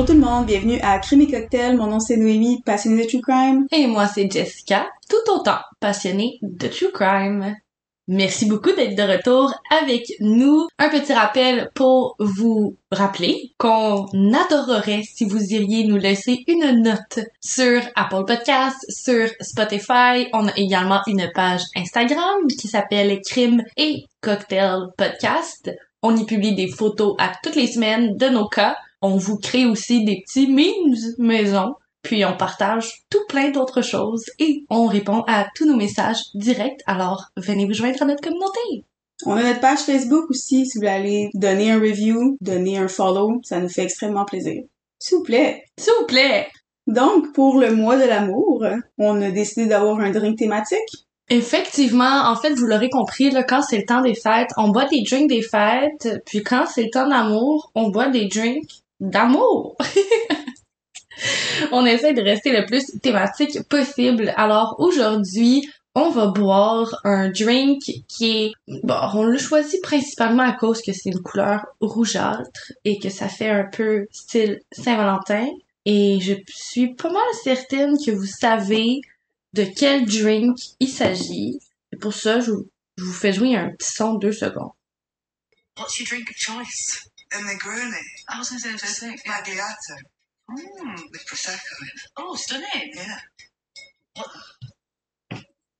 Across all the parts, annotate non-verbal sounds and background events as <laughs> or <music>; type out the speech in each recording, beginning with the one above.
Bonjour tout le monde, bienvenue à Crime et Cocktail. Mon nom c'est Noémie, passionnée de true crime. Et moi, c'est Jessica, tout autant passionnée de true crime. Merci beaucoup d'être de retour avec nous. Un petit rappel pour vous rappeler qu'on adorerait si vous iriez nous laisser une note sur Apple Podcasts, sur Spotify. On a également une page Instagram qui s'appelle Crime et Cocktail Podcast. On y publie des photos à toutes les semaines de nos cas. On vous crée aussi des petits memes maison puis on partage tout plein d'autres choses et on répond à tous nos messages directs. Alors, venez vous joindre à notre communauté. On a notre page Facebook aussi, si vous voulez aller donner un review, donner un follow, ça nous fait extrêmement plaisir. S'il vous plaît. S'il vous plaît. Donc, pour le mois de l'amour, on a décidé d'avoir un drink thématique. Effectivement, en fait, vous l'aurez compris, là, quand c'est le temps des fêtes, on boit des drinks des fêtes, puis quand c'est le temps d'amour, on boit des drinks d'amour. <laughs> on essaie de rester le plus thématique possible. Alors aujourd'hui, on va boire un drink qui est bon, on l'a choisi principalement à cause que c'est une couleur rougeâtre et que ça fait un peu style Saint-Valentin et je suis pas mal certaine que vous savez de quel drink il s'agit. Et pour ça, je vous fais jouer un petit son de deux secondes. What's your drink of choice? A Negroni. I was going to say the same thing. Magliato. Mm. With Prosecco in it. Oh, stunning. Yeah.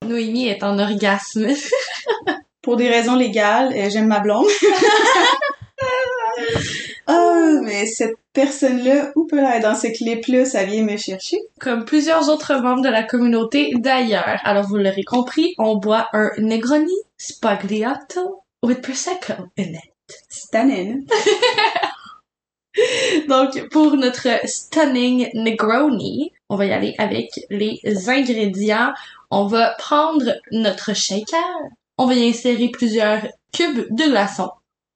Noémie est en orgasme. <laughs> Pour des raisons légales, euh, j'aime ma blonde. <laughs> Ah, mais cette personne-là, où peut être dans ce clip-là, ça vient me chercher. Comme plusieurs autres membres de la communauté d'ailleurs. Alors vous l'aurez compris, on boit un Negroni Spagliato with Prosecco in it. Stunning. <laughs> Donc, pour notre stunning Negroni, on va y aller avec les ingrédients. On va prendre notre shaker. On va y insérer plusieurs cubes de glaçons.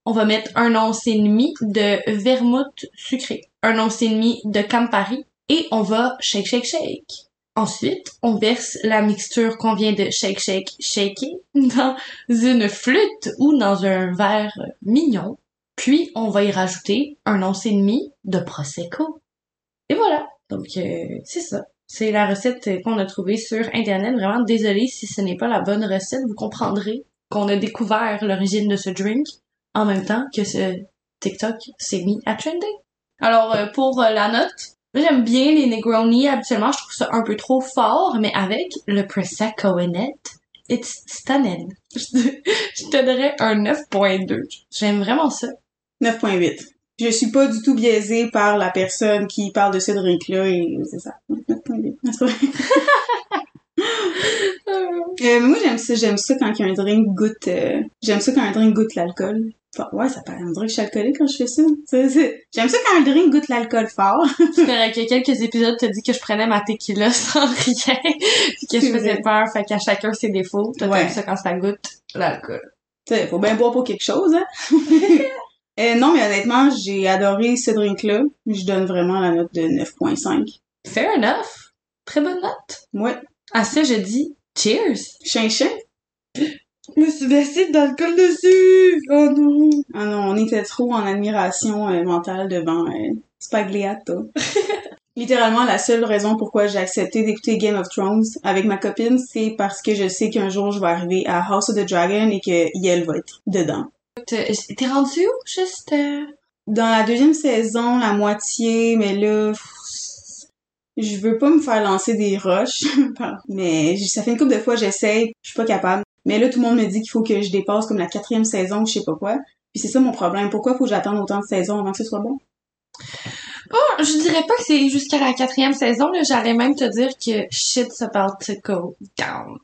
On va mettre un once et demi de vermouth sucré, un once et demi de Campari et on va shake, shake, shake. Ensuite, on verse la mixture qu'on vient de shake, shake, shaker dans une flûte ou dans un verre mignon. Puis, on va y rajouter un once et demi de Prosecco. Et voilà. Donc, euh, c'est ça. C'est la recette qu'on a trouvée sur Internet. Vraiment désolée si ce n'est pas la bonne recette. Vous comprendrez qu'on a découvert l'origine de ce drink en même temps que ce TikTok s'est mis à trender. Alors, euh, pour la note, j'aime bien les Negroni. Habituellement, je trouve ça un peu trop fort, mais avec le Prosecco in it, it's stunning. <laughs> je te donnerais un 9.2. J'aime vraiment ça. 9.8. Je suis pas du tout biaisée par la personne qui parle de ce drink-là et c'est ça. 9.8. C'est vrai. Euh, moi, j'aime ça, j'aime ça quand un drink goûte, euh, j'aime ça quand un drink goûte l'alcool. Enfin, ouais, ça paraît, on dirait que je suis alcoolique quand je fais ça. J'aime ça quand un drink goûte l'alcool fort. <laughs> C'est vrai a quelques épisodes, t'as dit que je prenais ma tequila <laughs> sans rien, puis que je faisais vrai. peur, fait qu'à chacun ses défauts. Toi, Ouais. t'aimes ça quand ça goûte l'alcool. Tu sais, faut bien boire pour quelque chose, hein. <laughs> Euh, non, mais honnêtement, j'ai adoré ce drink-là. Je donne vraiment la note de 9.5. Fair enough. Très bonne note. Ouais. À ça, je dis cheers. Chin chin. Je me suis versé d'alcool dessus. Oh non. Ah non, on était trop en admiration euh, mentale devant euh, Spagliato. <laughs> Littéralement, la seule raison pourquoi j'ai accepté d'écouter Game of Thrones avec ma copine, c'est parce que je sais qu'un jour je vais arriver à House of the Dragon et que Yel va être dedans. T'es rendu où, juste? euh? Dans la deuxième saison, la moitié, mais là, je veux pas me faire lancer des roches, <laughs> mais ça fait une couple de fois j'essaye, je suis pas capable. Mais là, tout le monde me dit qu'il faut que je dépasse comme la quatrième saison, ou je sais pas quoi. Puis c'est ça mon problème. Pourquoi faut que j'attende autant de saisons avant que ce soit bon? Oh, je dirais pas que c'est jusqu'à la quatrième saison, là. J'allais même te dire que shit's about to go down.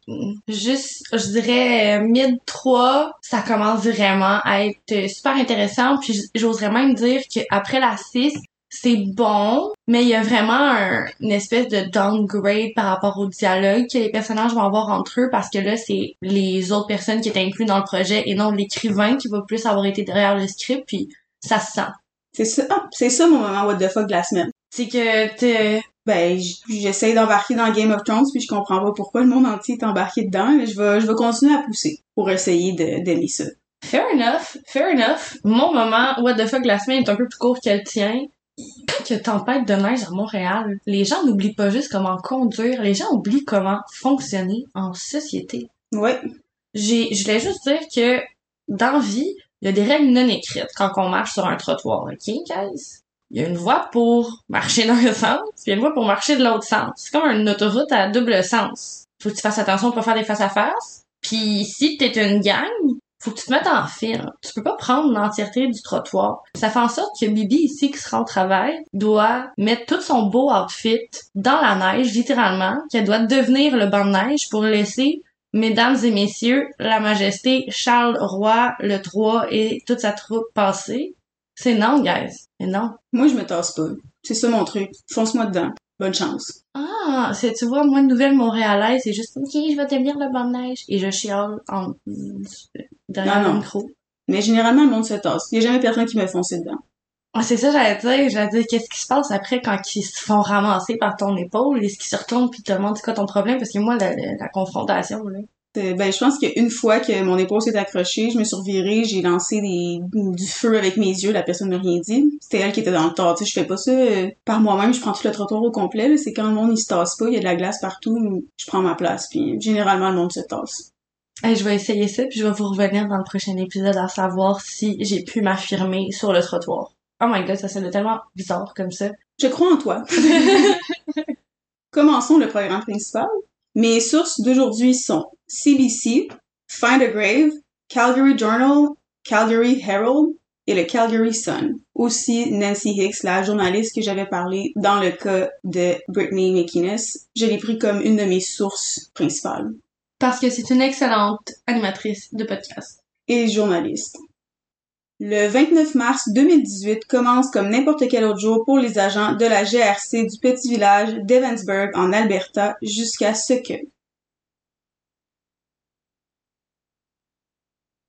Juste, je dirais, euh, mid 3, ça commence vraiment à être euh, super intéressant. Puis j'oserais même dire qu'après la 6, c'est bon, mais il y a vraiment un- une espèce de downgrade par rapport au dialogue que les personnages vont avoir entre eux parce que là, c'est les autres personnes qui étaient incluses dans le projet et non l'écrivain qui va plus avoir été derrière le script, puis ça se sent. C'est ça, ah, c'est ça mon moment what the fuck de la semaine. C'est que t'es Ben, j- j'essaye d'embarquer dans Game of Thrones puis je comprends pas pourquoi le monde entier est embarqué dedans, mais je vais, je vais continuer à pousser pour essayer de- d'aimer ça. Fair enough, fair enough. Mon moment, what the fuck, la semaine est un peu plus court qu'elle tient. quand il y a tempête de neige à Montréal, les gens n'oublient pas juste comment conduire, les gens oublient comment fonctionner en société. Ouais. J'ai, je voulais juste dire que dans la vie, il y a des règles non écrites quand on marche sur un trottoir, ok, guys? Il y a une voie pour marcher dans le sens, puis il y a une voie pour marcher de l'autre sens. C'est comme une autoroute à double sens. Faut que tu fasses attention pour pas faire des face à face. Puis si t'es une gang, faut que tu te mettes en file. Tu peux pas prendre l'entièreté du trottoir. Ça fait en sorte que Bibi ici qui sera au travail doit mettre tout son beau outfit dans la neige, littéralement, qu'elle doit devenir le banc de neige pour laisser Mesdames et messieurs, la majesté Charles Roy le 3 et toute sa troupe passer. C'est non, guys. Mais non. Moi, je me tasse pas. C'est ça mon truc. Fonce-moi dedans. Bonne chance. Ah, c'est, tu vois, moi, une nouvelle montréalaise, c'est juste, ok, je vais devenir le banc de neige. Et je chiale en, derrière le micro. Mais généralement, le monde se tasse. Il y a jamais personne qui me fonce dedans. Ah, c'est ça, j'allais dire. J'allais dire, qu'est-ce qui se passe après quand ils se font ramasser par ton épaule? Est-ce qu'ils se retournent puis te demandent c'est quoi ton problème? Parce que moi, la, la- la confrontation, là. Euh, Ben, je pense qu'une fois que mon épaule s'est accrochée, je me suis revirée, j'ai lancé des, du feu avec mes yeux, la personne m'a rien dit. C'était elle qui était dans le tort. Tu sais, je fais pas ça euh, par moi-même, je prends tout le trottoir au complet. là. C'est quand le monde il se tasse pas, il y a de la glace partout, je prends ma place. Puis généralement le monde se tasse. Hey, je vais essayer ça, puis je vais vous revenir dans le prochain épisode à savoir si j'ai pu m'affirmer sur le trottoir. Oh my god, ça sonne tellement bizarre comme ça. Je crois en toi. <laughs> <laughs> Commençons le programme principal. Mes sources d'aujourd'hui sont CBC, Find a Grave, Calgary Journal, Calgary Herald et le Calgary Sun. Aussi Nancy Hicks, la journaliste que j'avais parlé dans le cas de Brittany McInnes. Je l'ai pris comme une de mes sources principales. Parce que c'est une excellente animatrice de podcast. et journaliste. Le 29 mars 2018 commence comme n'importe quel autre jour pour les agents de la GRC du petit village d'Evansburg en Alberta jusqu'à ce que.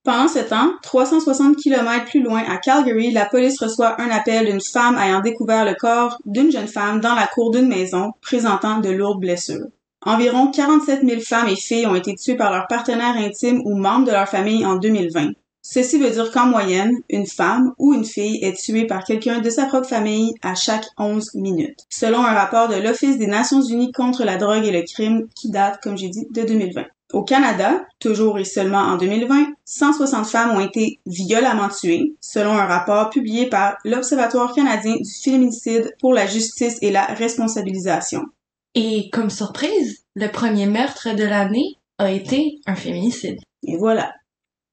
Pendant ce temps, 360 km plus loin à Calgary, la police reçoit un appel d'une femme ayant découvert le corps d'une jeune femme dans la cour d'une maison présentant de lourdes blessures. Environ 47 000 femmes et filles ont été tuées par leurs partenaires intimes ou membres de leur famille en 2020. Ceci veut dire qu'en moyenne, une femme ou une fille est tuée par quelqu'un de sa propre famille à chaque 11 minutes, selon un rapport de l'Office des Nations Unies contre la drogue et le crime qui date, comme j'ai dit, de 2020. Au Canada, toujours et seulement en 2020, 160 femmes ont été violemment tuées, selon un rapport publié par l'Observatoire canadien du féminicide pour la justice et la responsabilisation. Et comme surprise, le premier meurtre de l'année a été un féminicide. Et voilà.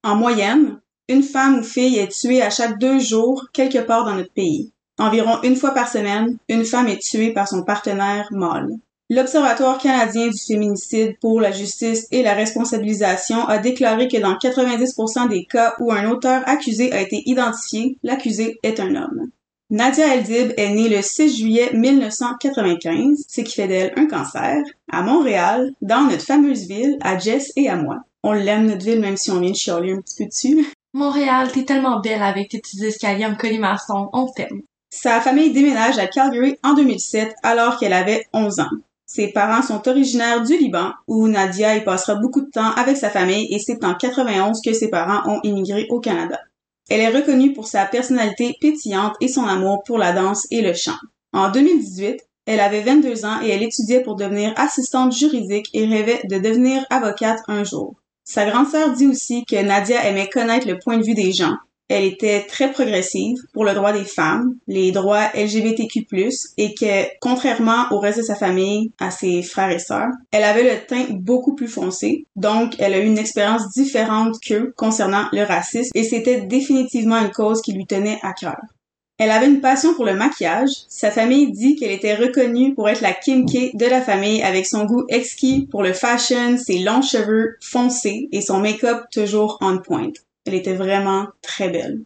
En moyenne, une femme ou fille est tuée à chaque deux jours quelque part dans notre pays. Environ une fois par semaine, une femme est tuée par son partenaire mâle. L'Observatoire canadien du féminicide pour la justice et la responsabilisation a déclaré que dans 90% des cas où un auteur accusé a été identifié, l'accusé est un homme. Nadia Eldib est née le 6 juillet 1995, ce qui fait d'elle un cancer, à Montréal, dans notre fameuse ville, à Jess et à moi. On l'aime notre ville même si on vient de chialer un petit peu dessus. Montréal, t'es tellement belle avec tes petits escaliers en colimaçon. On t'aime. Sa famille déménage à Calgary en 2007 alors qu'elle avait 11 ans. Ses parents sont originaires du Liban où Nadia y passera beaucoup de temps avec sa famille et c'est en 91 que ses parents ont immigré au Canada. Elle est reconnue pour sa personnalité pétillante et son amour pour la danse et le chant. En 2018, elle avait 22 ans et elle étudiait pour devenir assistante juridique et rêvait de devenir avocate un jour. Sa grande sœur dit aussi que Nadia aimait connaître le point de vue des gens. Elle était très progressive pour le droit des femmes, les droits LGBTQ+, et que, contrairement au reste de sa famille, à ses frères et sœurs, elle avait le teint beaucoup plus foncé, donc elle a eu une expérience différente qu'eux concernant le racisme, et c'était définitivement une cause qui lui tenait à cœur. Elle avait une passion pour le maquillage. Sa famille dit qu'elle était reconnue pour être la Kim K de la famille avec son goût exquis pour le fashion, ses longs cheveux foncés et son make-up toujours on point. Elle était vraiment très belle.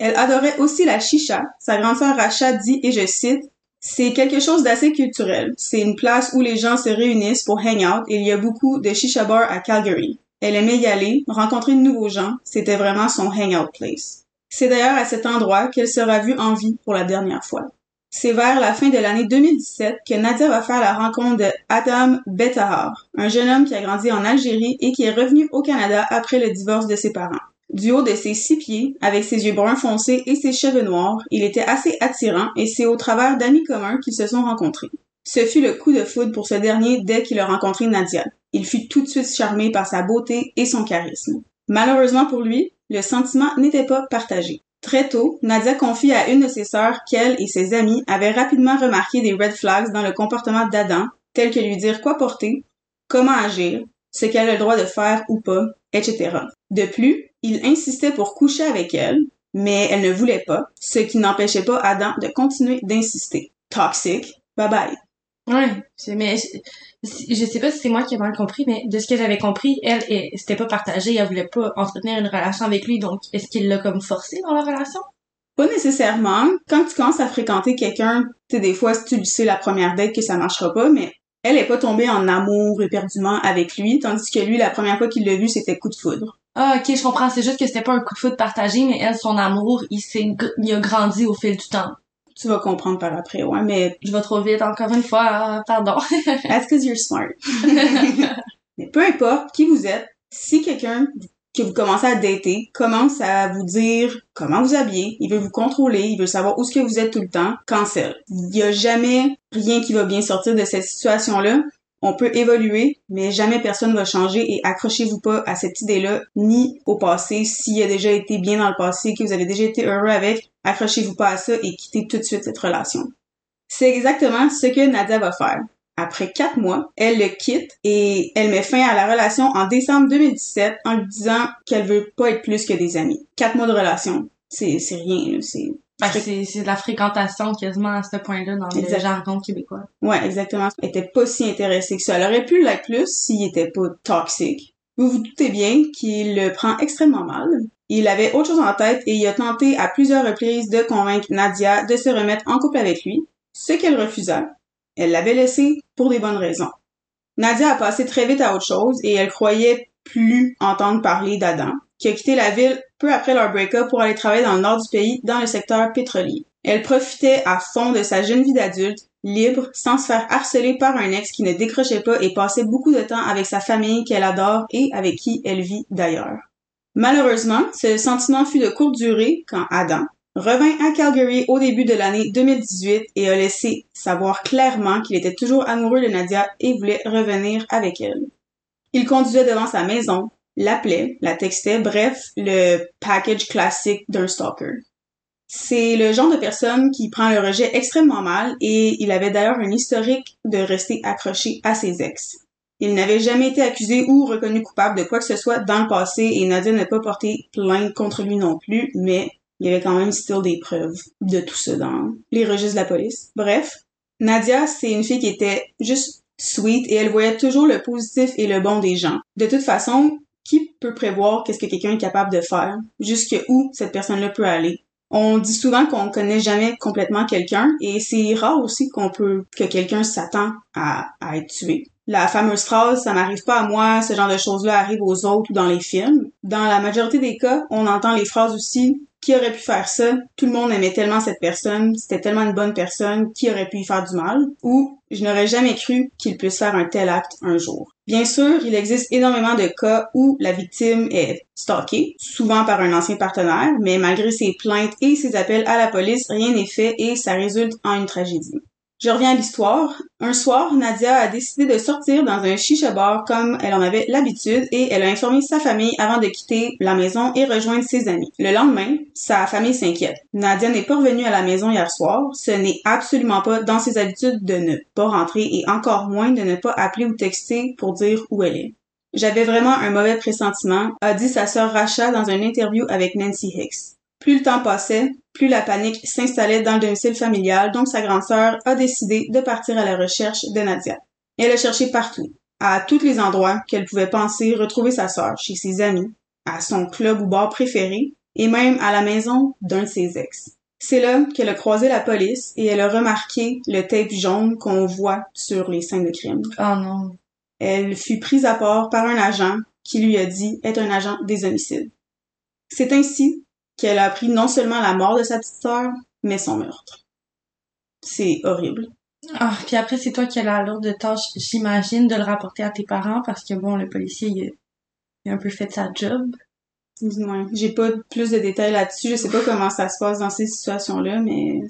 Elle adorait aussi la chicha. Sa grande sœur Racha dit, et je cite, c'est quelque chose d'assez culturel. C'est une place où les gens se réunissent pour hang out il y a beaucoup de chicha bars à Calgary. Elle aimait y aller, rencontrer de nouveaux gens. C'était vraiment son hangout place. C'est d'ailleurs à cet endroit qu'elle sera vue en vie pour la dernière fois. C'est vers la fin de l'année 2017 que Nadia va faire la rencontre de Adam Betahar, un jeune homme qui a grandi en Algérie et qui est revenu au Canada après le divorce de ses parents. Du haut de ses six pieds, avec ses yeux bruns foncés et ses cheveux noirs, il était assez attirant et c'est au travers d'amis communs qu'ils se sont rencontrés. Ce fut le coup de foudre pour ce dernier dès qu'il a rencontré Nadia. Il fut tout de suite charmé par sa beauté et son charisme. Malheureusement pour lui, le sentiment n'était pas partagé. Très tôt, Nadia confie à une de ses sœurs qu'elle et ses amis avaient rapidement remarqué des red flags dans le comportement d'Adam, tels que lui dire quoi porter, comment agir, ce qu'elle a le droit de faire ou pas, etc. De plus, il insistait pour coucher avec elle, mais elle ne voulait pas, ce qui n'empêchait pas Adam de continuer d'insister. Toxic, bye bye. Ouais, mais je, sais pas si c'est moi qui ai mal compris, mais de ce que j'avais compris, elle, elle c'était pas partagé, elle voulait pas entretenir une relation avec lui, donc est-ce qu'il l'a comme forcé dans la relation? Pas nécessairement. Quand tu commences à fréquenter quelqu'un, tu sais, des fois, si tu le sais la première date que ça marchera pas, mais elle est pas tombée en amour éperdument avec lui, tandis que lui, la première fois qu'il l'a vu, c'était coup de foudre. Ah, ok, je comprends. C'est juste que c'était pas un coup de foot partagé, mais elle, son amour, il s'est, il a grandi au fil du temps. Tu vas comprendre par après, ouais, mais Je vais trop vite encore une fois, ah, pardon. <laughs> that's cause you're smart? <laughs> mais peu importe qui vous êtes, si quelqu'un que vous commencez à dater commence à vous dire comment vous habiller, il veut vous contrôler, il veut savoir où ce que vous êtes tout le temps, cancel. Il y a jamais rien qui va bien sortir de cette situation-là. On peut évoluer, mais jamais personne va changer et accrochez-vous pas à cette idée-là, ni au passé. S'il a déjà été bien dans le passé, que vous avez déjà été heureux avec, accrochez-vous pas à ça et quittez tout de suite cette relation. C'est exactement ce que Nadia va faire. Après quatre mois, elle le quitte et elle met fin à la relation en décembre 2017 en lui disant qu'elle veut pas être plus que des amis. Quatre mois de relation, c'est rien, c'est c'est, c'est de la fréquentation quasiment à ce point-là dans le jargon québécois. Ouais, exactement. Elle était pas si intéressée que ça. Elle aurait pu l'être plus s'il était pas toxique. Vous vous doutez bien qu'il le prend extrêmement mal. Il avait autre chose en tête et il a tenté à plusieurs reprises de convaincre Nadia de se remettre en couple avec lui, ce qu'elle refusa. Elle l'avait laissé pour des bonnes raisons. Nadia a passé très vite à autre chose et elle croyait plus entendre parler d'Adam, qui a quitté la ville peu après leur break-up pour aller travailler dans le nord du pays, dans le secteur pétrolier. Elle profitait à fond de sa jeune vie d'adulte, libre, sans se faire harceler par un ex qui ne décrochait pas et passait beaucoup de temps avec sa famille qu'elle adore et avec qui elle vit d'ailleurs. Malheureusement, ce sentiment fut de courte durée quand Adam revint à Calgary au début de l'année 2018 et a laissé savoir clairement qu'il était toujours amoureux de Nadia et voulait revenir avec elle. Il conduisait devant sa maison, l'appelait, la textait, bref, le package classique d'un stalker. C'est le genre de personne qui prend le rejet extrêmement mal et il avait d'ailleurs un historique de rester accroché à ses ex. Il n'avait jamais été accusé ou reconnu coupable de quoi que ce soit dans le passé et Nadia n'a pas porté plainte contre lui non plus, mais il y avait quand même still des preuves de tout ça dans les registres de la police. Bref, Nadia, c'est une fille qui était juste sweet et elle voyait toujours le positif et le bon des gens. De toute façon, qui peut prévoir qu'est-ce que quelqu'un est capable de faire? Jusque où cette personne-là peut aller? On dit souvent qu'on connaît jamais complètement quelqu'un et c'est rare aussi qu'on peut que quelqu'un s'attend à, être tué. La fameuse phrase ça m'arrive pas à moi, ce genre de choses-là arrive aux autres ou dans les films. Dans la majorité des cas, on entend les phrases aussi qui aurait pu faire ça? Tout le monde aimait tellement cette personne, c'était tellement une bonne personne, qui aurait pu y faire du mal? Ou je n'aurais jamais cru qu'il puisse faire un tel acte un jour? Bien sûr, il existe énormément de cas où la victime est stalkée, souvent par un ancien partenaire, mais malgré ses plaintes et ses appels à la police, rien n'est fait et ça résulte en une tragédie. Je reviens à l'histoire. Un soir, Nadia a décidé de sortir dans un chicha bar comme elle en avait l'habitude et elle a informé sa famille avant de quitter la maison et rejoindre ses amis. Le lendemain, sa famille s'inquiète. Nadia n'est pas revenue à la maison hier soir. Ce n'est absolument pas dans ses habitudes de ne pas rentrer et encore moins de ne pas appeler ou texter pour dire où elle est. J'avais vraiment un mauvais pressentiment, a dit sa sœur Racha dans une interview avec Nancy Hicks. Plus le temps passait, plus la panique s'installait dans le domicile familial, donc sa grande sœur a décidé de partir à la recherche de Nadia. Elle a cherché partout, à tous les endroits qu'elle pouvait penser retrouver sa sœur, chez ses amis, à son club ou bar préféré, et même à la maison d'un de ses ex. C'est là qu'elle a croisé la police et elle a remarqué le tape jaune qu'on voit sur les scènes de crime. Oh non. Elle fut prise à part par un agent qui lui a dit être un agent des homicides. C'est ainsi qu'elle a appris non seulement la mort de sa petite sœur, mais son meurtre. C'est horrible. Ah, puis après, c'est toi qui as la lourde tâche, j'imagine, de le rapporter à tes parents parce que bon, le policier, il a, il a un peu fait sa job. Ouais. J'ai pas plus de détails là-dessus. Je sais pas comment ça se passe dans ces situations-là, mais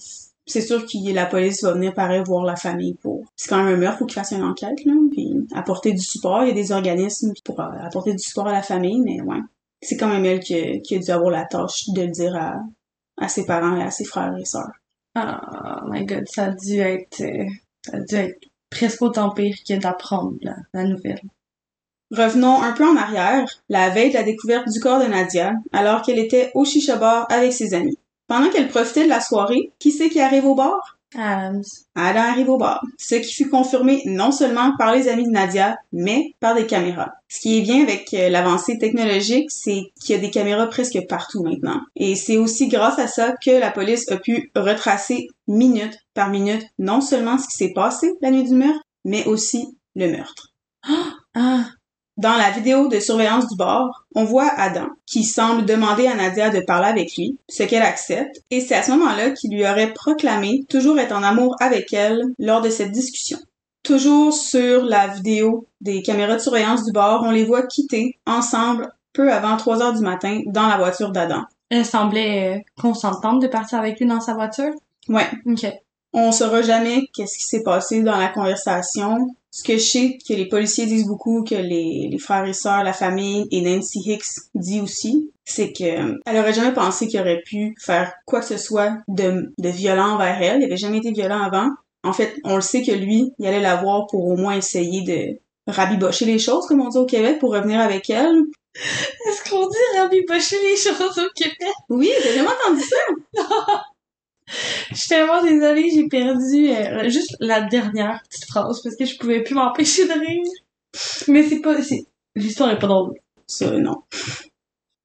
c'est sûr que la police va venir pareil voir la famille pour. C'est quand même un meurtre, faut qu'il fasse une enquête, là, puis apporter du support. Il y a des organismes pour apporter du support à la famille, mais ouais. C'est quand même elle qui a, qui a dû avoir la tâche de le dire à, à ses parents et à ses frères et sœurs. Oh my god, ça a dû être, euh, ça a dû être presque autant pire que d'apprendre la, la nouvelle. Revenons un peu en arrière, la veille de la découverte du corps de Nadia, alors qu'elle était au chicha bar avec ses amis. Pendant qu'elle profitait de la soirée, qui c'est qui arrive au bar? Adams. Adam arrive au bar, ce qui fut confirmé non seulement par les amis de Nadia, mais par des caméras. Ce qui est bien avec euh, l'avancée technologique, c'est qu'il y a des caméras presque partout maintenant. Et c'est aussi grâce à ça que la police a pu retracer minute par minute non seulement ce qui s'est passé la nuit du meurtre, mais aussi le meurtre. Ah, Dans la vidéo de surveillance du bar, on voit Adam qui semble demander à Nadia de parler avec lui, ce qu'elle accepte, et c'est à ce moment-là qu'il lui aurait proclamé toujours être en amour avec elle lors de cette discussion. Toujours sur la vidéo des caméras de surveillance du bar, on les voit quitter ensemble peu avant 3 heures du matin dans la voiture d'Adam. elle semblait euh, consentante de partir avec lui dans sa voiture? Ouais, Ok. on saura jamais qu'est-ce qui s'est passé dans la conversation. Ce que je sais que les policiers disent beaucoup, que les, les frères et sœurs, la famille et Nancy Hicks dit aussi, c'est que euh, elle aurait jamais pensé qu'il aurait pu faire quoi que ce soit de, de violent envers elle. Il avait jamais été violent avant. En fait, on le sait que lui, il allait la voir pour au moins essayer de rabibocher les choses, comme on dit au Québec, pour revenir avec elle. Est-ce qu'on dit rabibocher les choses au Québec? Oui, j'ai jamais entendu ça. <laughs> <laughs> Je suis tellement désolée, j'ai perdu euh, juste la dernière petite phrase parce que je pouvais plus m'empêcher de rire. Mais c'est pas, c'est, l'histoire est pas drôle. Ça, non.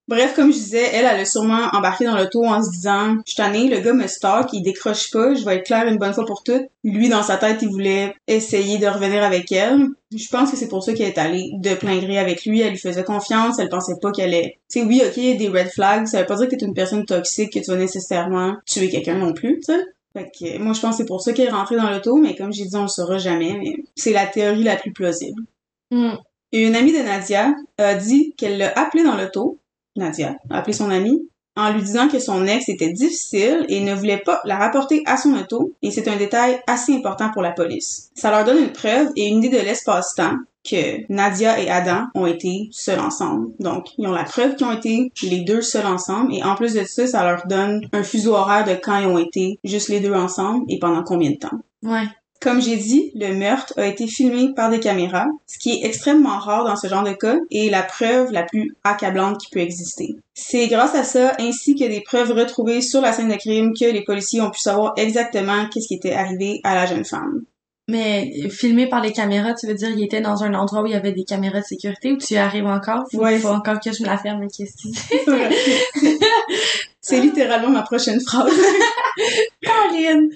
Bref, comme je disais, elle, elle a sûrement embarqué dans l'auto en se disant « Je tannée, le gars me stalk, il décroche pas, je vais être claire une bonne fois pour toutes. » Lui, dans sa tête, il voulait essayer de revenir avec elle. Je pense que c'est pour ça qu'elle est allée de plein gré avec lui. Elle lui faisait confiance, elle pensait pas qu'elle est... Tu sais, oui, ok, des red flags, ça veut pas dire que t'es une personne toxique, que tu vas nécessairement tuer quelqu'un non plus, tu sais. Fait que, moi, je pense que c'est pour ça qu'elle est rentrée dans l'auto, mais comme j'ai dit, on le saura jamais, mais c'est la théorie la plus plausible. Hmm. Une amie de Nadia a dit qu'elle l'a appelé dans l'auto, Nadia a appelé son amie, en lui disant que son ex était difficile et ne voulait pas la rapporter à son auto, et c'est un détail assez important pour la police. Ça leur donne une preuve et une idée de l'espace-temps que Nadia et Adam ont été seuls ensemble. Donc, ils ont la preuve qu'ils ont été les deux seuls ensemble, et en plus de ça, ça leur donne un fuseau horaire de quand ils ont été juste les deux ensemble et pendant combien de temps? Ouais. Comme j'ai dit, le meurtre a été filmé par des caméras, ce qui est extrêmement rare dans ce genre de cas et la preuve la plus accablante qui peut exister. C'est grâce à ça, ainsi que des preuves retrouvées sur la scène de crime, que les policiers ont pu savoir exactement qu'est-ce qui était arrivé à la jeune femme. Mais euh, filmé par les caméras, tu veux dire il était dans un endroit où il y avait des caméras de sécurité ou tu y arrives encore? Ouais. faut encore que je me la ferme, qu'est-ce que? <laughs> <laughs> C'est littéralement ma prochaine phrase. <laughs> Caroline!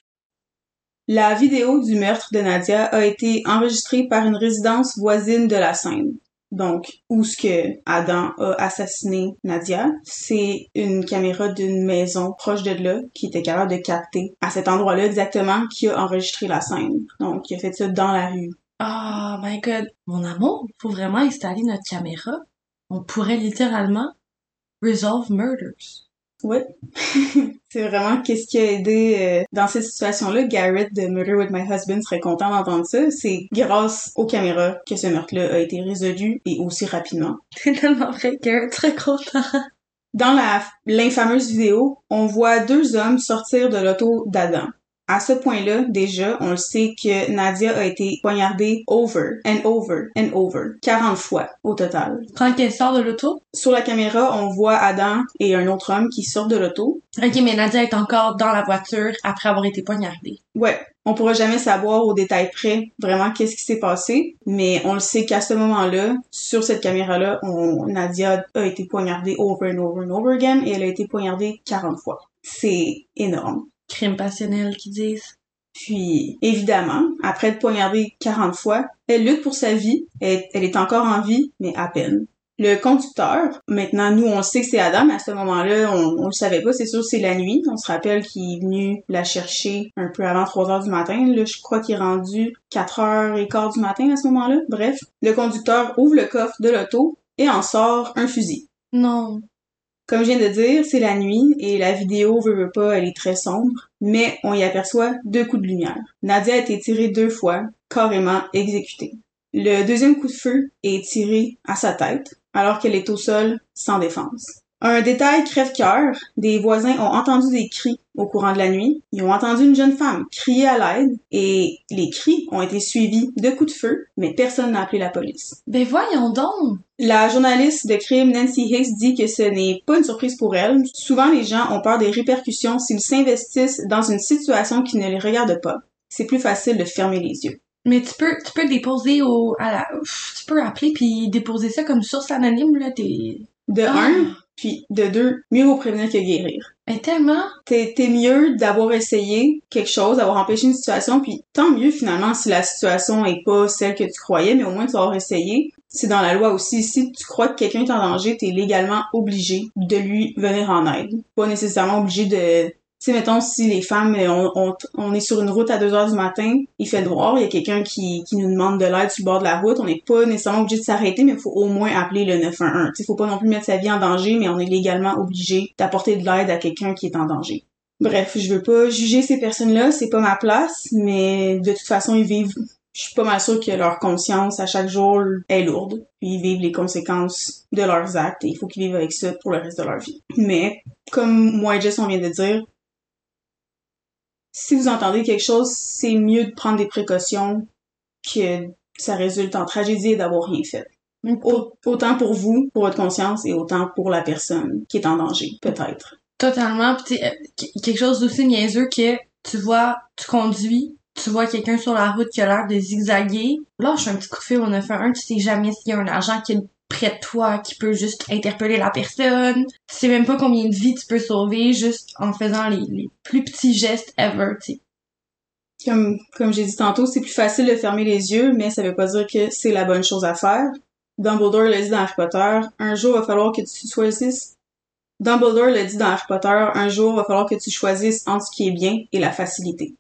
La vidéo du meurtre de Nadia a été enregistrée par une résidence voisine de la scène. Donc, où ce que Adam a assassiné Nadia, c'est une caméra d'une maison proche de là qui était capable de capter à cet endroit-là exactement qui a enregistré la scène. Donc, il a fait ça dans la rue. Oh my god. Mon amour, faut vraiment installer notre caméra. On pourrait littéralement resolve murders. Ouais. <laughs> c'est vraiment qu'est-ce qui a aidé euh, dans cette situation-là. Garrett de Murder with My Husband serait content d'entendre ça. C'est grâce aux caméras que ce meurtre-là a été résolu et aussi rapidement. <laughs> C'est tellement vrai, Garrett très content. Dans la l'infameuse vidéo, on voit deux hommes sortir de l'auto d'Adam. À ce point-là, déjà, on le sait que Nadia a été poignardée over and over and over, 40 fois au total. Quand qu'elle sort de l'auto? Sur la caméra, on voit Adam et un autre homme qui sortent de l'auto. Ok, mais Nadia est encore dans la voiture après avoir été poignardée. Ouais, on pourra jamais savoir au détail près vraiment qu'est-ce qui s'est passé, mais on le sait qu'à ce moment-là, sur cette caméra-là, Nadia a été poignardée over and over and over again et elle a été poignardée 40 fois. C'est énorme. Crime passionnel, qu'ils disent. Puis, évidemment, après être poignardée 40 fois, elle lutte pour sa vie. Elle, elle est encore en vie, mais à peine. Le conducteur, maintenant, nous, on sait que c'est Adam, mais à ce moment-là, on, on le savait pas. C'est sûr, c'est la nuit. On se rappelle qu'il est venu la chercher un peu avant 3 heures du matin. Là, je crois qu'il est rendu 4 heures et quart du matin à ce moment-là. Bref, le conducteur ouvre le coffre de l'auto et en sort un fusil. Non. Comme je viens de dire, c'est la nuit et la vidéo, veut, veut pas, elle est très sombre, mais on y aperçoit deux coups de lumière. Nadia a été tirée deux fois, carrément exécutée. Le deuxième coup de feu est tiré à sa tête, alors qu'elle est au sol sans défense. Un détail crève-cœur, des voisins ont entendu des cris au courant de la nuit. Ils ont entendu une jeune femme crier à l'aide et les cris ont été suivis de coups de feu, mais personne n'a appelé la police. Ben voyons donc! La journaliste de crime Nancy Hicks dit que ce n'est pas une surprise pour elle. Souvent, les gens ont peur des répercussions s'ils s'investissent dans une situation qui ne les regarde pas. C'est plus facile de fermer les yeux. Mais tu peux, tu peux déposer au, à la, tu peux appeler puis déposer ça comme source anonyme, là, t'es... De Ah. un, puis de deux, mieux vaut prévenir que guérir. Ben tellement! T'es t'es mieux d'avoir essayé quelque chose, d'avoir empêché une situation, puis tant mieux finalement si la situation est pas celle que tu croyais, mais au moins tu vas avoir essayé. C'est dans la loi aussi, si tu crois que quelqu'un est en danger, t'es légalement obligé de lui venir en aide. Pas nécessairement obligé de... Sais, mettons, si les femmes, euh, on, on, est sur une route à 2 heures du matin, il fait noir, il y a quelqu'un qui, qui nous demande de l'aide sur le bord de la route, on n'est pas nécessairement obligé de s'arrêter, mais il faut au moins appeler le 911. Tu sais, faut pas non plus mettre sa vie en danger, mais on est légalement obligé d'apporter de l'aide à quelqu'un qui est en danger. Bref, je veux pas juger ces personnes-là, c'est pas ma place, mais de toute façon, ils vivent. Je suis pas mal sûre que leur conscience à chaque jour est lourde, puis ils vivent les conséquences de leurs actes et il faut qu'ils vivent avec ça pour le reste de leur vie. Mais, comme moi et Jess on vient de dire, si vous entendez quelque chose, c'est mieux de prendre des précautions que ça résulte en tragédie d'avoir rien fait. Au- Autant pour vous, pour votre conscience, et autant pour la personne qui est en danger, peut-être. Totalement. Sais, euh, qu- quelque chose d'aussi niaiseux que tu vois, tu conduis, tu vois quelqu'un sur la route qui a l'air de zigzaguer. Lâche un petit coup de fil au 911, tu sais jamais s'il y a un agent qui est près de toi qui peut juste interpeller la personne. Tu sais même pas combien de vies tu peux sauver juste en faisant les, les plus petits gestes ever, tu sais. Comme, comme j'ai dit tantôt, c'est plus facile de fermer les yeux, mais ça veut pas dire que c'est la bonne chose à faire. Dumbledore l'a dit dans Harry Potter, un jour va falloir que tu choisisses. Dumbledore l'a dit dans Harry Potter, un jour va falloir que tu choisisses entre ce qui est bien et la facilité.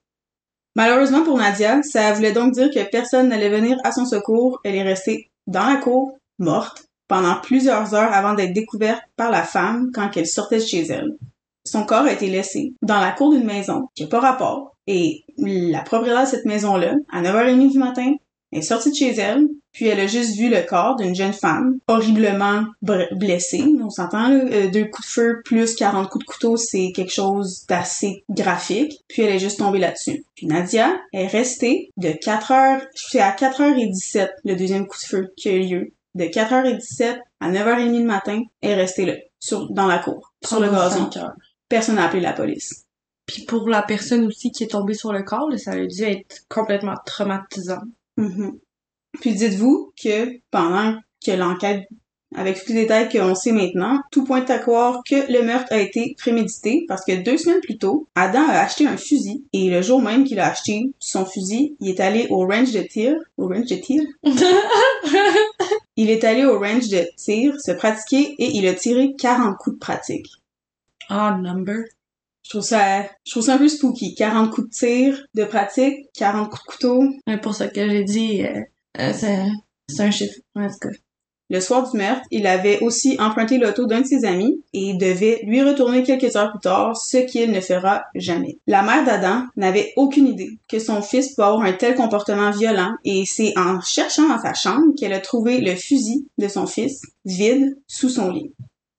Malheureusement pour Nadia, ça voulait donc dire que personne n'allait venir à son secours. Elle est restée dans la cour, morte, pendant plusieurs heures avant d'être découverte par la femme quand elle sortait de chez elle. Son corps a été laissé dans la cour d'une maison qui n'a pas rapport. Et la propriétaire de cette maison-là, à 9h30 du matin, est sortie de chez elle, puis elle a juste vu le corps d'une jeune femme horriblement blessée. On s'entend, euh, deux coups de feu plus 40 coups de couteau, c'est quelque chose d'assez graphique. Puis elle est juste tombée là-dessus. Puis Nadia est restée de 4h, c'est à 4h17 le deuxième coup de feu qui a eu lieu. De 4h17 à 9h30 du matin, est restée là, sur, dans la cour, sur le gazon. Personne n'a appelé la police. Puis pour la personne aussi qui est tombée sur le corps, là, ça a dû être complètement traumatisant. Mhm. Puis dites-vous que pendant que l'enquête, avec tous les détails qu'on sait maintenant, tout pointe à croire que le meurtre a été prémédité parce que deux semaines plus tôt, Adam a acheté un fusil et le jour même qu'il a acheté son fusil, il est allé au range de tir, au range de tir, <laughs> il est allé au range de tir se pratiquer et il a tiré 40 coups de pratique. Ah, number. Je trouve ça, je trouve ça un peu spooky. 40 coups de tir de pratique, 40 coups de couteau, pour ça que j'ai dit, euh, euh, c'est, c'est un chiffre. En tout cas. Le soir du meurtre, il avait aussi emprunté l'auto d'un de ses amis et devait lui retourner quelques heures plus tard, ce qu'il ne fera jamais. La mère d'Adam n'avait aucune idée que son fils pouvait avoir un tel comportement violent et c'est en cherchant dans sa chambre qu'elle a trouvé le fusil de son fils vide sous son lit.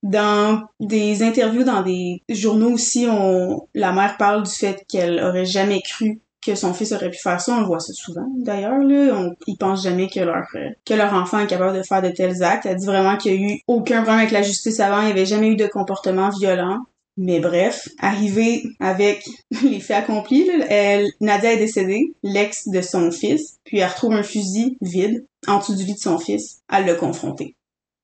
Dans des interviews dans des journaux aussi, on, la mère parle du fait qu'elle aurait jamais cru que son fils aurait pu faire ça, on le voit ça souvent d'ailleurs là, on, ils pensent jamais que leur euh, que leur enfant est capable de faire de tels actes. Elle dit vraiment qu'il y a eu aucun problème avec la justice avant, il n'y avait jamais eu de comportement violent. Mais bref, arrivé avec <laughs> les faits accomplis, là, elle, Nadia est décédée, l'ex de son fils, puis elle retrouve un fusil vide en dessous du lit de son fils. Elle l'a confronté.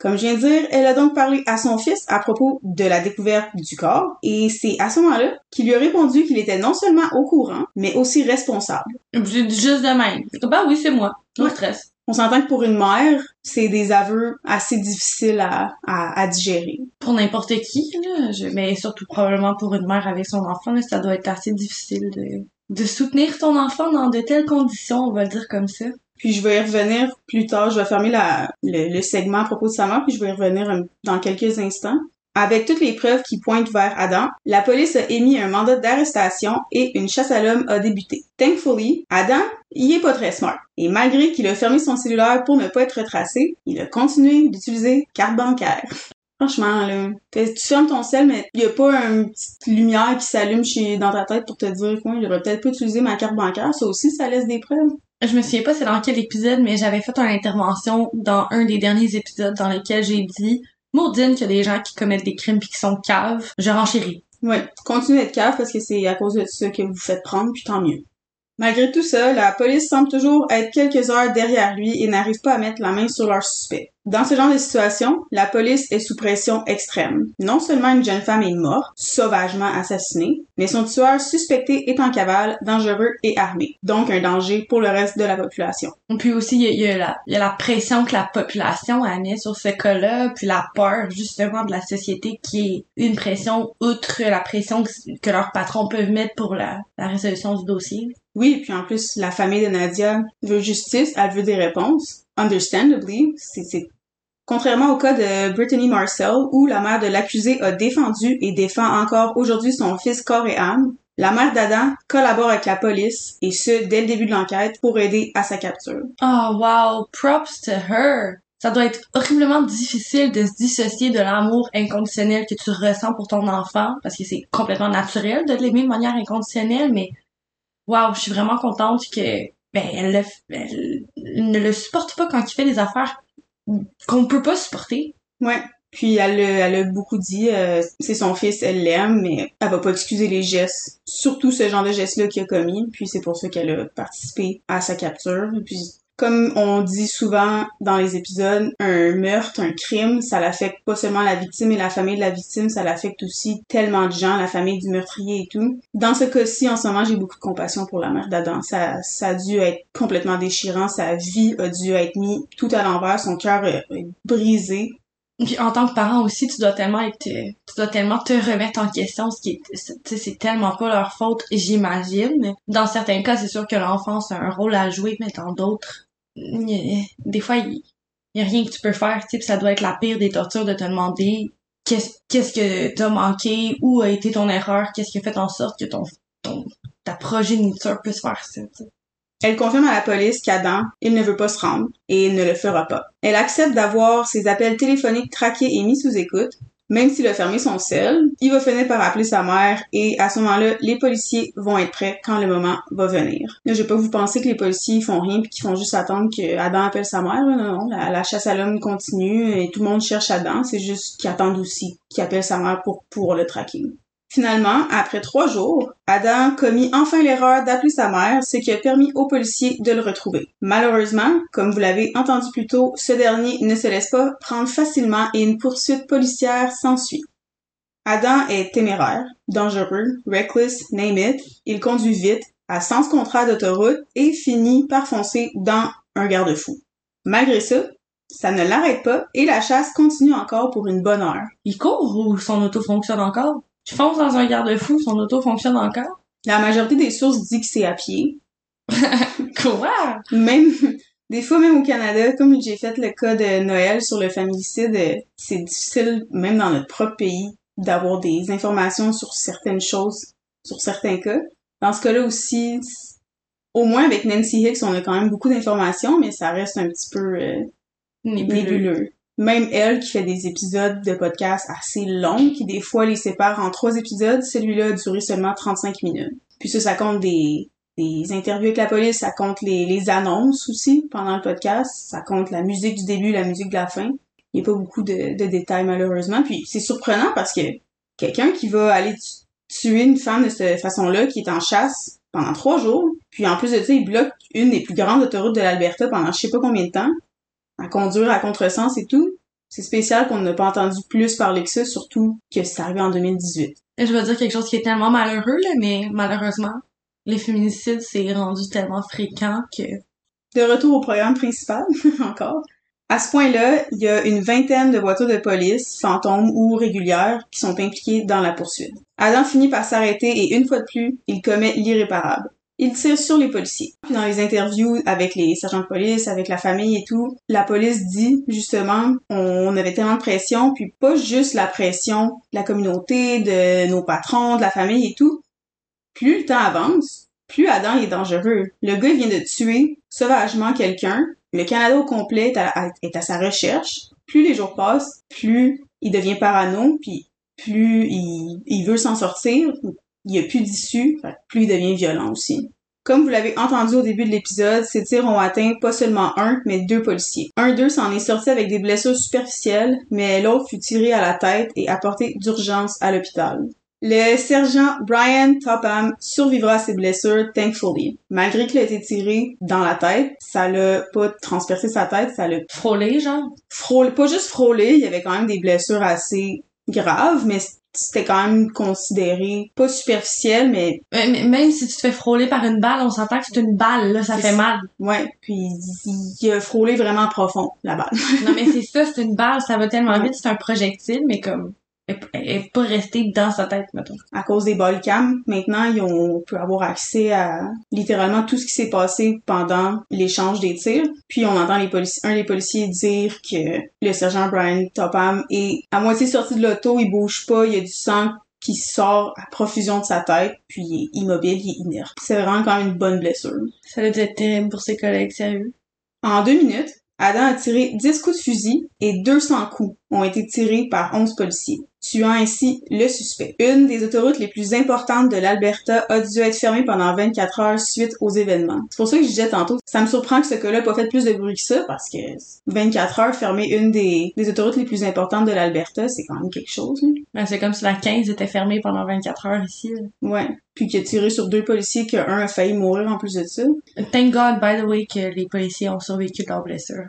Comme je viens de dire, elle a donc parlé à son fils à propos de la découverte du corps, et c'est à ce moment-là qu'il lui a répondu qu'il était non seulement au courant, mais aussi responsable. J'ai dit juste de même. Bah oui, c'est moi. No Ouais. stress. On s'entend que pour une mère, c'est des aveux assez difficiles à, à, à digérer. Pour n'importe qui, là. Je, mais surtout probablement pour une mère avec son enfant, là, ça doit être assez difficile de, de soutenir ton enfant dans de telles conditions, on va le dire comme ça. Puis je vais y revenir plus tard. Je vais fermer la, le, le segment à propos de sa mère, puis je vais y revenir euh, dans quelques instants. Avec toutes les preuves qui pointent vers Adam, la police a émis un mandat d'arrestation et une chasse à l'homme a débuté. Thankfully, Adam, il est pas très smart. Et malgré qu'il a fermé son cellulaire pour ne pas être retracé, il a continué d'utiliser carte bancaire. Franchement, là, tu fermes ton sel, mais il y a pas une petite lumière qui s'allume chez dans ta tête pour te dire quoi, j'aurais peut-être pas utilisé ma carte bancaire. Ça aussi, ça laisse des preuves. Je me souviens pas c'est dans quel épisode, mais j'avais fait une intervention dans un des derniers épisodes dans lequel j'ai dit Maudine a des gens qui commettent des crimes puis qui sont caves. Je renchéris. Ouais, continuez d'être cave parce que c'est à cause de ça que vous faites prendre, puis tant mieux. Malgré tout ça, la police semble toujours être quelques heures derrière lui et n'arrive pas à mettre la main sur leur suspect. Dans ce genre de situation, la police est sous pression extrême. Non seulement une jeune femme est morte, sauvagement assassinée, mais son tueur suspecté est en cavale, dangereux et armé. Donc un danger pour le reste de la population. Puis aussi, il y a, il y a la, il y a la pression que la population a mis sur ce cas-là, puis la peur justement de la société qui est une pression outre la pression que, que leurs patrons peuvent mettre pour la, la résolution du dossier. Oui, puis en plus, la famille de Nadia veut justice, elle veut des réponses. Understandably, c'est Contrairement au cas de Brittany Marcel, où la mère de l'accusé a défendu et défend encore aujourd'hui son fils corps et âme, la mère d'Adam collabore avec la police, et ce, dès le début de l'enquête, pour aider à sa capture. Oh wow, props to her. Ça doit être horriblement difficile de se dissocier de l'amour inconditionnel que tu ressens pour ton enfant, parce que c'est complètement naturel de l'aimer de manière inconditionnelle, mais wow, je suis vraiment contente que ben elle, ne le supporte pas quand il fait des affaires qu'on peut pas supporter. Ouais. Puis elle, a- beaucoup dit, euh, c'est son fils, elle l'aime, mais elle va pas excuser les gestes, surtout ce genre de gestes-là qu'il a commis. Puis c'est pour ça qu'elle a participé à sa capture. Puis comme on dit souvent dans les épisodes, un meurtre, un crime, ça l'affecte pas seulement la victime et la famille de la victime, ça l'affecte aussi tellement de gens, la famille du meurtrier et tout. Dans ce cas-ci, en ce moment, j'ai beaucoup de compassion pour la mère d'Adam. Ça, ça a dû être complètement déchirant, sa vie a dû être mis tout à l'envers, son cœur est brisé. Puis en tant que parent aussi, tu dois tellement être, euh, tu dois tellement te remettre en question, ce qui est, tu c'est tellement pas leur faute, j'imagine. Dans certains cas, c'est sûr que l'enfance a un rôle à jouer, mais dans d'autres, des fois, il y a rien que tu peux faire, tu ça doit être la pire des tortures de te demander qu'est-ce, qu'est-ce que t'as manqué, où a été ton erreur, qu'est-ce qui a fait en sorte que ton, ton, ta progéniture puisse faire ça. Elle confirme à la police qu'Adam, il ne veut pas se rendre et ne le fera pas. Elle accepte d'avoir ses appels téléphoniques traqués et mis sous écoute. Même s'il a fermé son sel, il va finir par appeler sa mère et à ce moment-là, les policiers vont être prêts quand le moment va venir. Là, je vais pas vous penser que les policiers font rien puis qu'ils font juste attendre que Adam appelle sa mère. Non, non, la, la chasse à l'homme continue et tout le monde cherche Adam. C'est juste qu'ils attendent aussi qu'il appelle sa mère pour pouvoir le traquer. Finalement, après trois jours, Adam commis enfin l'erreur d'appeler sa mère, ce qui a permis aux policiers de le retrouver. Malheureusement, comme vous l'avez entendu plus tôt, ce dernier ne se laisse pas prendre facilement et une poursuite policière s'ensuit. Adam est téméraire, dangereux, reckless, name it. Il conduit vite, à sens contraire d'autoroute et finit par foncer dans un garde-fou. Malgré ça, ça ne l'arrête pas et la chasse continue encore pour une bonne heure. Il court ou son auto fonctionne encore? Tu fonces dans un garde-fou, son auto fonctionne encore? La majorité des sources dit que c'est à pied, <laughs> Quoi? même des fois même au Canada, comme j'ai fait le cas de Noël sur le familicide, euh, c'est difficile même dans notre propre pays d'avoir des informations sur certaines choses, sur certains cas. Dans ce cas-là aussi, au moins avec Nancy Hicks, on a quand même beaucoup d'informations, mais ça reste un petit peu euh, Nébuleux. nébuleux. Même elle qui fait des épisodes de podcast assez longs, qui des fois les sépare en trois épisodes, celui-là a duré seulement 35 minutes. Puis ça, ça compte des, interviews avec la police, ça compte les, annonces aussi pendant le podcast, ça compte la musique du début, la musique de la fin. Il n'y a pas beaucoup de, détails malheureusement. Puis c'est surprenant parce que quelqu'un qui va aller tu- tuer une femme de cette façon-là, qui est en chasse pendant trois jours, puis en plus de ça, il bloque une des plus grandes autoroutes de l'Alberta pendant je sais pas combien de temps, à conduire à contresens et tout. C'est spécial qu'on n'a pas entendu plus parler que ça, surtout que c'est arrivé en 2018. Je vais dire quelque chose qui est tellement malheureux, là, mais malheureusement, les féminicides, c'est rendu tellement fréquent que... De retour au programme principal, <laughs> encore. À ce point-là, il y a une vingtaine de voitures de police, fantômes ou régulières, qui sont impliquées dans la poursuite. Adam finit par s'arrêter et une fois de plus, il commet l'irréparable. Il tire sur les policiers. Puis dans les interviews avec les sergents de police, avec la famille et tout, la police dit justement on avait tellement de pression, puis pas juste la pression de la communauté, de nos patrons, de la famille et tout. Plus le temps avance, plus Adam est dangereux. Le gars vient de tuer sauvagement quelqu'un. Le Canada au complet est à, sa recherche. Plus les jours passent, plus il devient parano, puis plus il veut s'en sortir, il n'y a plus d'issue, plus il devient violent aussi. Comme vous l'avez entendu au début de l'épisode, ces tirs ont atteint pas seulement un, mais deux policiers. Un d'eux s'en est sorti avec des blessures superficielles, mais l'autre fut tiré à la tête et apporté d'urgence à l'hôpital. Le sergent Brian Topham survivra à ses blessures, thankfully. Malgré qu'il a été tiré dans la tête, ça l'a pas transpercé sa tête, ça l'a Frôlé, genre? frôlé, pas juste frôlé, il y avait quand même des blessures assez graves, mais c'était quand même considéré pas superficiel, mais Mais- Même si tu te fais frôler par une balle, on s'entend que c'est une balle, là, ça fait mal. ouais, puis il, il a frôlé vraiment profond, la balle. Non, mais c'est ça, c'est une balle, ça va tellement vite, c'est un projectile, mais comme, est pas restée dans sa tête, mettons. à cause des ball cams, maintenant, ils ont, on peut avoir accès à littéralement tout ce qui s'est passé pendant l'échange des tirs. Puis on entend les policiers, un des policiers dire que le sergent Brian Topham est à moitié sorti de l'auto, il bouge pas, il y a du sang qui sort à profusion de sa tête, puis il est immobile, il est inerte. C'est vraiment quand même une bonne blessure. Ça doit être terrible pour ses collègues, sérieux. En deux minutes, Adam a tiré 10 coups de fusil et 200 coups ont été tirés par 11 policiers, tuant ainsi le suspect. Une des autoroutes les plus importantes de l'Alberta a dû être fermée pendant 24 heures suite aux événements. C'est pour ça que je disais tantôt, ça me surprend que ce cas-là ait pas fait plus de bruit que ça, parce que 24 heures fermer une des, des autoroutes les plus importantes de l'Alberta, c'est quand même quelque chose. Ben, c'est comme si la 15 était fermée pendant 24 heures ici. là. Ouais. Puis qu'il a tiré sur deux policiers, qu'un a failli mourir en plus de ça. Thank God, by the way, que les policiers ont survécu de leurs blessures.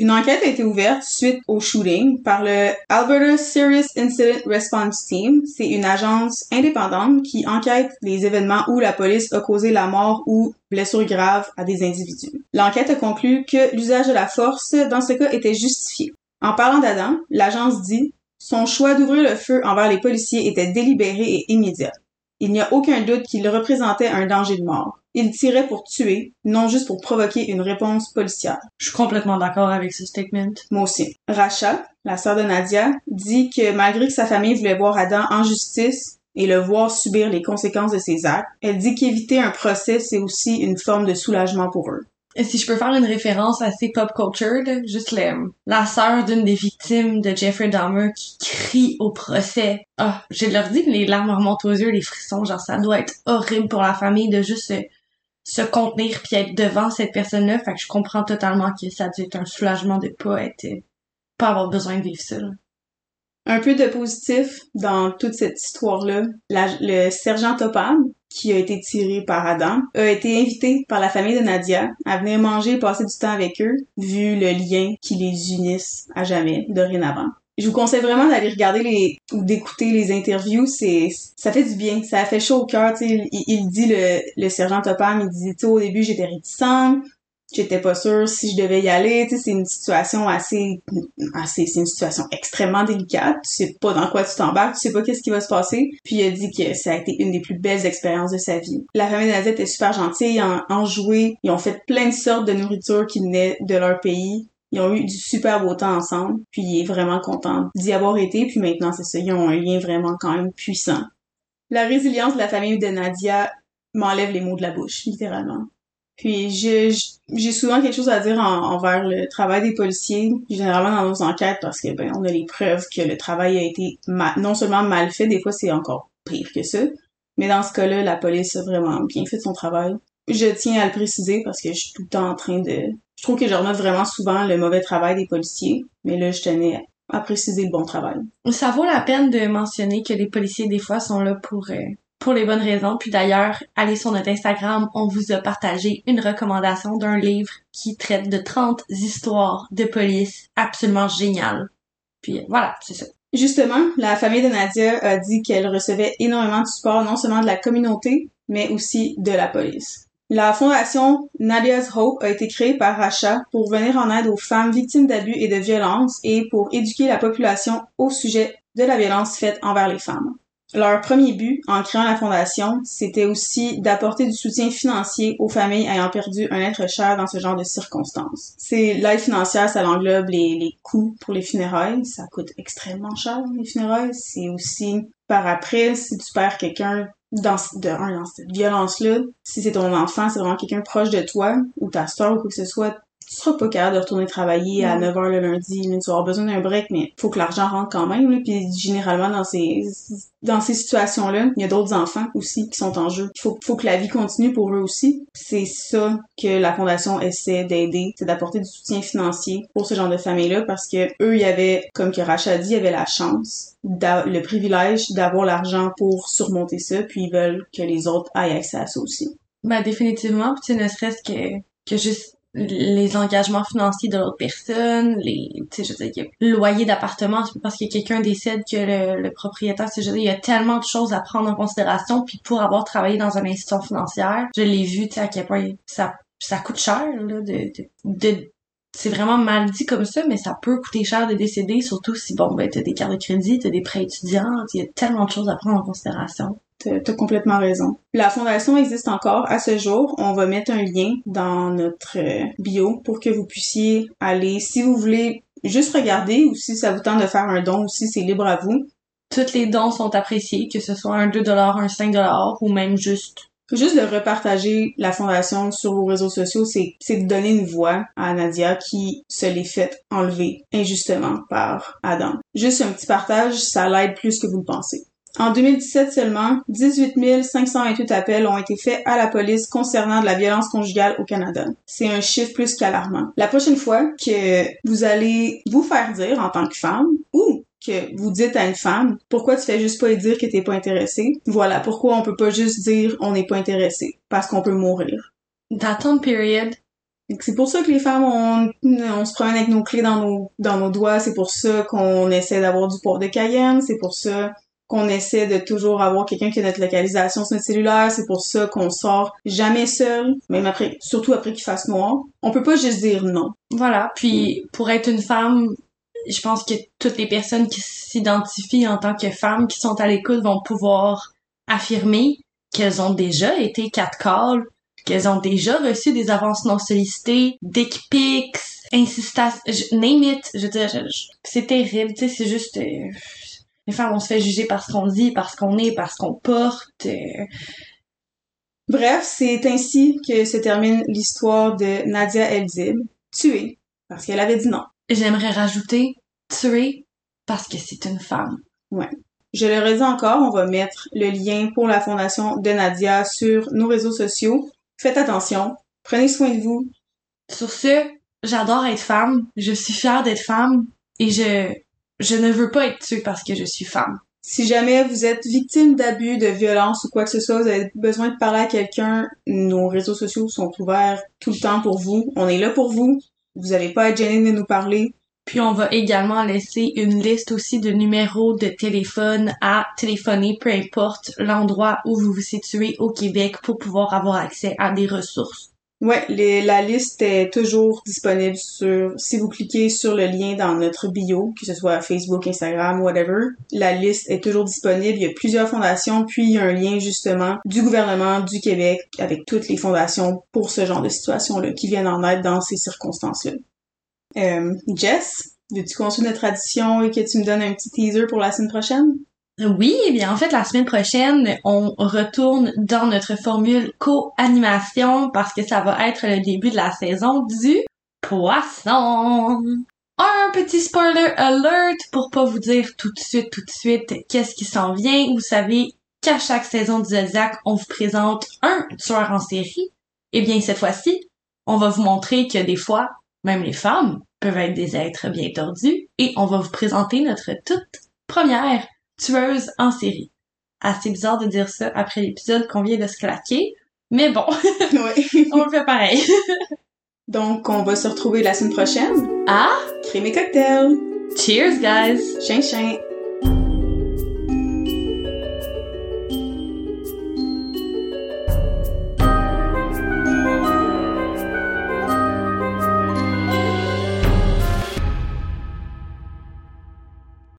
Une enquête a été ouverte suite au shooting par le Alberta Serious Incident Response Team. C'est une agence indépendante qui enquête les événements où la police a causé la mort ou blessure grave à des individus. L'enquête a conclu que l'usage de la force dans ce cas était justifié. En parlant d'Adam, l'agence dit son choix d'ouvrir le feu envers les policiers était délibéré et immédiat. Il n'y a aucun doute qu'il représentait un danger de mort. Il tirait pour tuer, non juste pour provoquer une réponse policière. Je suis complètement d'accord avec ce statement. Moi aussi. Racha, la sœur de Nadia, dit que malgré que sa famille voulait voir Adam en justice et le voir subir les conséquences de ses actes, elle dit qu'éviter un procès, c'est aussi une forme de soulagement pour eux. Et si je peux faire une référence assez pop culture, juste le- la sœur d'une des victimes de Jeffrey Dahmer qui crie au procès. Ah, je leur dis que les larmes remontent aux yeux, les frissons, genre ça doit être horrible pour la famille de juste se, contenir puis être devant cette personne-là. Fait que je comprends totalement que ça a dû être un soulagement de pas être, pas avoir besoin de vivre ça. Un peu de positif dans toute cette histoire-là. Le sergent Topham, qui a été tiré par Adam, a été invité par la famille de Nadia à venir manger et passer du temps avec eux, vu le lien qui les unisse à jamais, dorénavant. Je vous conseille vraiment d'aller regarder les ou d'écouter les interviews, c'est ça fait du bien, ça fait chaud au cœur, il, il dit le, le sergent Topham, il dit au début j'étais réticent, j'étais pas sûre si je devais y aller, c'est une situation assez assez c'est une situation extrêmement délicate, tu sais pas dans quoi tu t'embarques, tu sais pas qu'est-ce qui va se passer. Puis il a dit que ça a été une des plus belles expériences de sa vie. La famille Nadia était super gentille, ils ont enjoué, ils ont fait plein de sortes de nourriture qui venaient de leur pays. Ils ont eu du super beau temps ensemble, puis il est vraiment content d'y avoir été, puis maintenant c'est ça, ils ont un lien vraiment quand même puissant. La résilience de la famille de Nadia m'enlève les mots de la bouche, littéralement. Puis je- j'ai souvent quelque chose à dire en- envers le travail des policiers, généralement dans nos enquêtes, parce que ben on a les preuves que le travail a été non seulement mal fait, des fois c'est encore pire que ça. Mais dans ce cas-là, la police a vraiment bien fait son travail. Je tiens à le préciser parce que je suis tout le temps en train de... Je trouve que je remonte vraiment souvent le mauvais travail des policiers, mais là, je tenais à préciser le bon travail. Ça vaut la peine de mentionner que les policiers, des fois, sont là pour, euh, pour les bonnes raisons. Puis d'ailleurs, allez sur notre Instagram, on vous a partagé une recommandation d'un livre qui traite de 30 histoires de police absolument géniales. Puis euh, voilà, c'est ça. Justement, la famille de Nadia a dit qu'elle recevait énormément de support, non seulement de la communauté, mais aussi de la police. La fondation Nadia's Hope a été créée par Racha pour venir en aide aux femmes victimes d'abus et de violences et pour éduquer la population au sujet de la violence faite envers les femmes. Leur premier but en créant la fondation, c'était aussi d'apporter du soutien financier aux familles ayant perdu un être cher dans ce genre de circonstances. C'est l'aide financière, ça englobe les, les coûts pour les funérailles, ça coûte extrêmement cher les funérailles. C'est aussi par après si tu perds quelqu'un dans de un dans cette violence là, si c'est ton enfant, c'est vraiment quelqu'un proche de toi ou ta soeur ou quoi que ce soit, tu seras pas capable de retourner travailler à 9h le lundi, tu vas avoir besoin d'un break, mais faut que l'argent rentre quand même, là. Puis généralement, dans ces, dans ces situations-là, il y a d'autres enfants aussi qui sont en jeu. Il faut, faut que la vie continue pour eux aussi. C'est ça que la Fondation essaie d'aider, c'est d'apporter du soutien financier pour ce genre de famille-là, parce que eux, il y avait, comme que Racha dit, il y avait la chance, le privilège d'avoir l'argent pour surmonter ça, puis ils veulent que les autres aient accès à ça aussi. Ben, définitivement, tu ne serait-ce que, que juste les engagements financiers de l'autre personne, les, tu sais, je veux dire, loyer d'appartement, parce que quelqu'un décède que le, le propriétaire, sais, je il y a tellement de choses à prendre en considération, puis pour avoir travaillé dans une institution financière, je l'ai vu, tu sais, à quel point ça, ça coûte cher, là, de, de, de c'est vraiment mal dit comme ça, mais ça peut coûter cher de décéder, surtout si, bon, ben, t'as des cartes de crédit, t'as des prêts étudiants, il y a tellement de choses à prendre en considération. T'as complètement raison. La fondation existe encore à ce jour. On va mettre un lien dans notre euh, bio pour que vous puissiez aller, si vous voulez juste regarder ou si ça vous tente de faire un don aussi, c'est libre à vous. Tous les dons sont appréciés, que ce soit un 2 un 5 ou même juste Juste de repartager la fondation sur vos réseaux sociaux, c'est, c'est de donner une voix à Nadia qui se l'est faite enlever injustement par Adam. Juste un petit partage, ça l'aide plus que vous le pensez. En 2017 seulement, 18 528 appels ont été faits à la police concernant de la violence conjugale au Canada. C'est un chiffre plus qu'alarmant. La prochaine fois que vous allez vous faire dire en tant que femme ou que vous dites à une femme pourquoi tu fais juste pas dire que t'es pas intéressé voilà pourquoi on peut pas juste dire on n'est pas intéressé parce qu'on peut mourir That period c'est pour ça que les femmes, on, on se promène avec nos clés dans nos, dans nos doigts. C'est pour ça qu'on essaie d'avoir du port de Cayenne. C'est pour ça qu'on essaie de toujours avoir quelqu'un qui a notre localisation sur notre cellulaire. C'est pour ça qu'on sort jamais seul, même après, surtout après qu'il fasse noir. On peut pas juste dire non. Voilà. Puis, pour être une femme, je pense que toutes les personnes qui s'identifient en tant que femmes qui sont à l'écoute vont pouvoir affirmer qu'elles ont déjà été catcalls, qu'elles ont déjà reçu des avances non sollicitées, dick pics, insistance, name it, je veux dire, c'est terrible, tu sais, c'est juste, euh, les femmes, on se fait juger par ce qu'on dit, par ce qu'on est, par ce qu'on porte. Euh. Bref, c'est ainsi que se termine l'histoire de Nadia Eldib, tuée parce qu'elle avait dit non. J'aimerais rajouter tuée parce que c'est une femme. Ouais. Je le redis encore, on va mettre le lien pour la fondation de Nadia sur nos réseaux sociaux. Faites attention, prenez soin de vous. Sur ce, j'adore être femme, je suis fière d'être femme et je je ne veux pas être tuée parce que je suis femme. Si jamais vous êtes victime d'abus, de violence ou quoi que ce soit, vous avez besoin de parler à quelqu'un, nos réseaux sociaux sont ouverts tout le temps pour vous. On est là pour vous. Vous n'avez pas être gêné de nous parler. Puis on va également laisser une liste aussi de numéros de téléphone à téléphoner, peu importe l'endroit où vous vous situez au Québec pour pouvoir avoir accès à des ressources. Ouais, les, la liste est toujours disponible sur, si vous cliquez sur le lien dans notre bio, que ce soit Facebook, Instagram, whatever, la liste est toujours disponible. Il y a plusieurs fondations, puis il y a un lien justement du gouvernement du Québec avec toutes les fondations pour ce genre de situation-là qui viennent en aide dans ces circonstances-là. Euh, Jess, veux-tu continuer notre tradition et que tu me donnes un petit teaser pour la semaine prochaine? Oui, eh bien en fait la semaine prochaine, on retourne dans notre formule co-animation parce que ça va être le début de la saison du poisson. Un petit spoiler alert pour pas vous dire tout de suite, tout de suite qu'est-ce qui s'en vient. Vous savez qu'à chaque saison du Zodiac, on vous présente un tueur en série. Eh bien cette fois-ci, on va vous montrer que des fois, même les femmes peuvent être des êtres bien tordus et on va vous présenter notre toute première tueuse en série. Assez bizarre de dire ça après l'épisode qu'on vient de se claquer, mais bon, <laughs> on le fait pareil. <laughs> Donc, on va se retrouver la semaine prochaine. Ah! Créer mes cocktails! Cheers, guys! Chien!